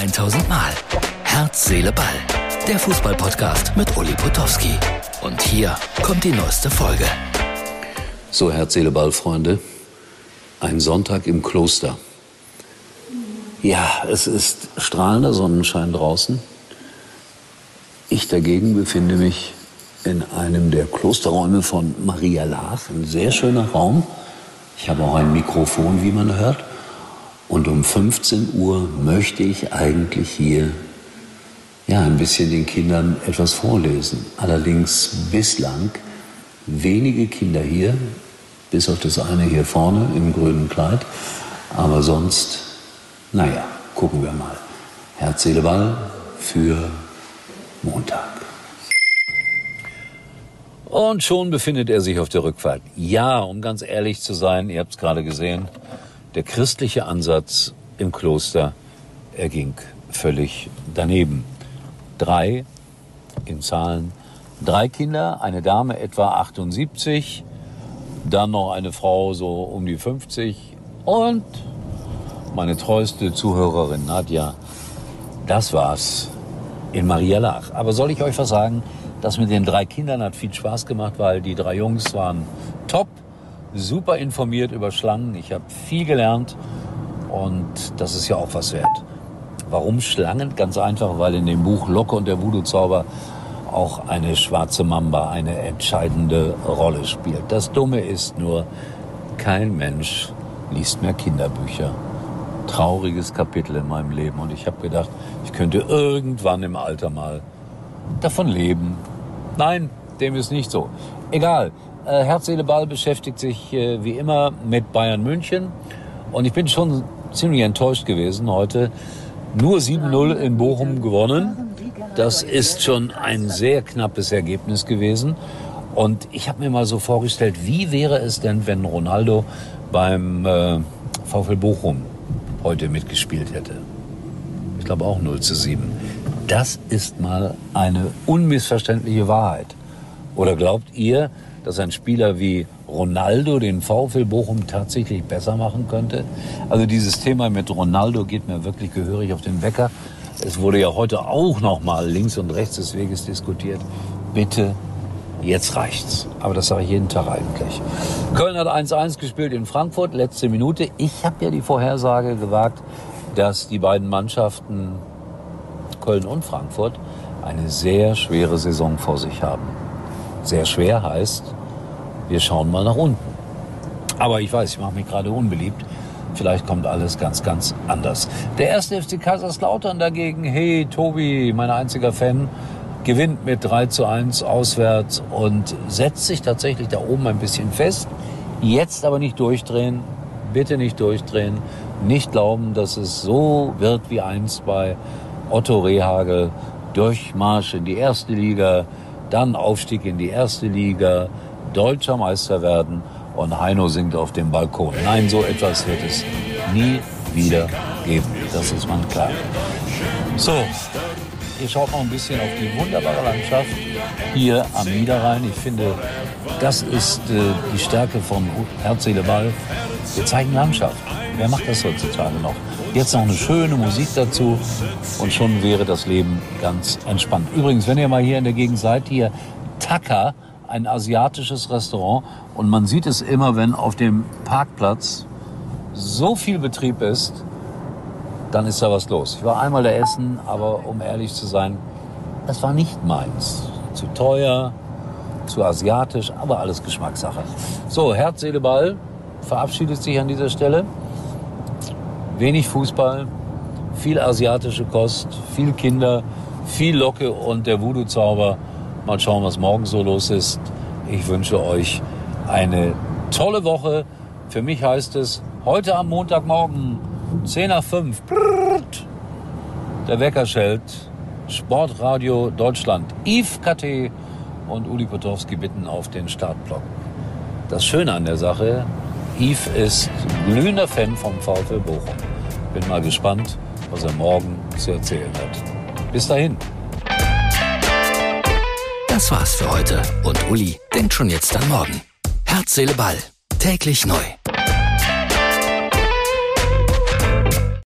1000 Mal. Herz, Seele, Ball. Der Fußballpodcast mit Uli Potowski. Und hier kommt die neueste Folge. So, Herz, Seele, Ball, Freunde. Ein Sonntag im Kloster. Ja, es ist strahlender Sonnenschein draußen. Ich dagegen befinde mich in einem der Klosterräume von Maria Laach. Ein sehr schöner Raum. Ich habe auch ein Mikrofon, wie man hört. Und um 15 Uhr möchte ich eigentlich hier ja, ein bisschen den Kindern etwas vorlesen. Allerdings bislang wenige Kinder hier, bis auf das eine hier vorne im grünen Kleid. Aber sonst, naja, gucken wir mal. Herz, Seele, Ball für Montag. Und schon befindet er sich auf der Rückfahrt. Ja, um ganz ehrlich zu sein, ihr habt es gerade gesehen, der christliche Ansatz im Kloster, er ging völlig daneben. Drei in Zahlen, drei Kinder, eine Dame etwa 78, dann noch eine Frau so um die 50 und meine treueste Zuhörerin Nadja. Das war's in Maria Lach. Aber soll ich euch was sagen? Das mit den drei Kindern hat viel Spaß gemacht, weil die drei Jungs waren top super informiert über Schlangen. Ich habe viel gelernt und das ist ja auch was wert. Warum Schlangen? Ganz einfach, weil in dem Buch Locke und der Voodoo-Zauber auch eine schwarze Mamba eine entscheidende Rolle spielt. Das Dumme ist nur, kein Mensch liest mehr Kinderbücher. Trauriges Kapitel in meinem Leben. Und ich habe gedacht, ich könnte irgendwann im Alter mal davon leben. Nein, dem ist nicht so. Egal. Äh, Herz, Ball beschäftigt sich äh, wie immer mit Bayern München. Und ich bin schon ziemlich enttäuscht gewesen heute. Nur 7-0 in Bochum gewonnen. Das ist schon ein sehr knappes Ergebnis gewesen. Und ich habe mir mal so vorgestellt, wie wäre es denn, wenn Ronaldo beim äh, VfL Bochum heute mitgespielt hätte? Ich glaube auch 0 zu 7. Das ist mal eine unmissverständliche Wahrheit. Oder glaubt ihr, dass ein Spieler wie Ronaldo den VfL Bochum tatsächlich besser machen könnte. Also dieses Thema mit Ronaldo geht mir wirklich gehörig auf den Wecker. Es wurde ja heute auch noch mal links und rechts des Weges diskutiert. Bitte, jetzt reicht's. Aber das sage ich jeden Tag eigentlich. Köln hat 1-1 gespielt in Frankfurt, letzte Minute. Ich habe ja die Vorhersage gewagt, dass die beiden Mannschaften Köln und Frankfurt eine sehr schwere Saison vor sich haben. Sehr schwer heißt, wir schauen mal nach unten. Aber ich weiß, ich mache mich gerade unbeliebt. Vielleicht kommt alles ganz, ganz anders. Der erste FC Kaiserslautern dagegen, hey Tobi, mein einziger Fan, gewinnt mit 3 zu 1 auswärts und setzt sich tatsächlich da oben ein bisschen fest. Jetzt aber nicht durchdrehen, bitte nicht durchdrehen, nicht glauben, dass es so wird wie einst bei Otto Rehagel. Durchmarsch in die erste Liga, dann Aufstieg in die erste Liga, deutscher Meister werden und Heino singt auf dem Balkon. Nein, so etwas wird es nie wieder geben. Das ist man klar. So, ihr schaut noch ein bisschen auf die wunderbare Landschaft hier am Niederrhein. Ich finde, das ist äh, die Stärke von Herz, Seele, Ball. Wir zeigen Landschaft. Wer macht das heutzutage noch? Jetzt noch eine schöne Musik dazu und schon wäre das Leben ganz entspannt. Übrigens, wenn ihr mal hier in der Gegend seid, hier Taka, ein asiatisches Restaurant und man sieht es immer, wenn auf dem Parkplatz so viel Betrieb ist, dann ist da was los. Ich war einmal da essen, aber um ehrlich zu sein, das war nicht meins. Zu teuer, zu asiatisch, aber alles Geschmackssache. So, Herz, Seele, Ball verabschiedet sich an dieser Stelle wenig Fußball, viel asiatische Kost, viel Kinder, viel Locke und der Voodoo-Zauber. Mal schauen, was morgen so los ist. Ich wünsche euch eine tolle Woche. Für mich heißt es heute am Montagmorgen 10 nach 5. Der Wecker schellt. Sportradio Deutschland. Yves KT und Uli Potowski bitten auf den Startblock. Das Schöne an der Sache, Yves ist glühender Fan vom VfL Bochum. Bin mal gespannt, was er morgen zu erzählen hat. Bis dahin. Das war's für heute und Uli denkt schon jetzt an morgen. Herz, Seele, Ball. Täglich neu.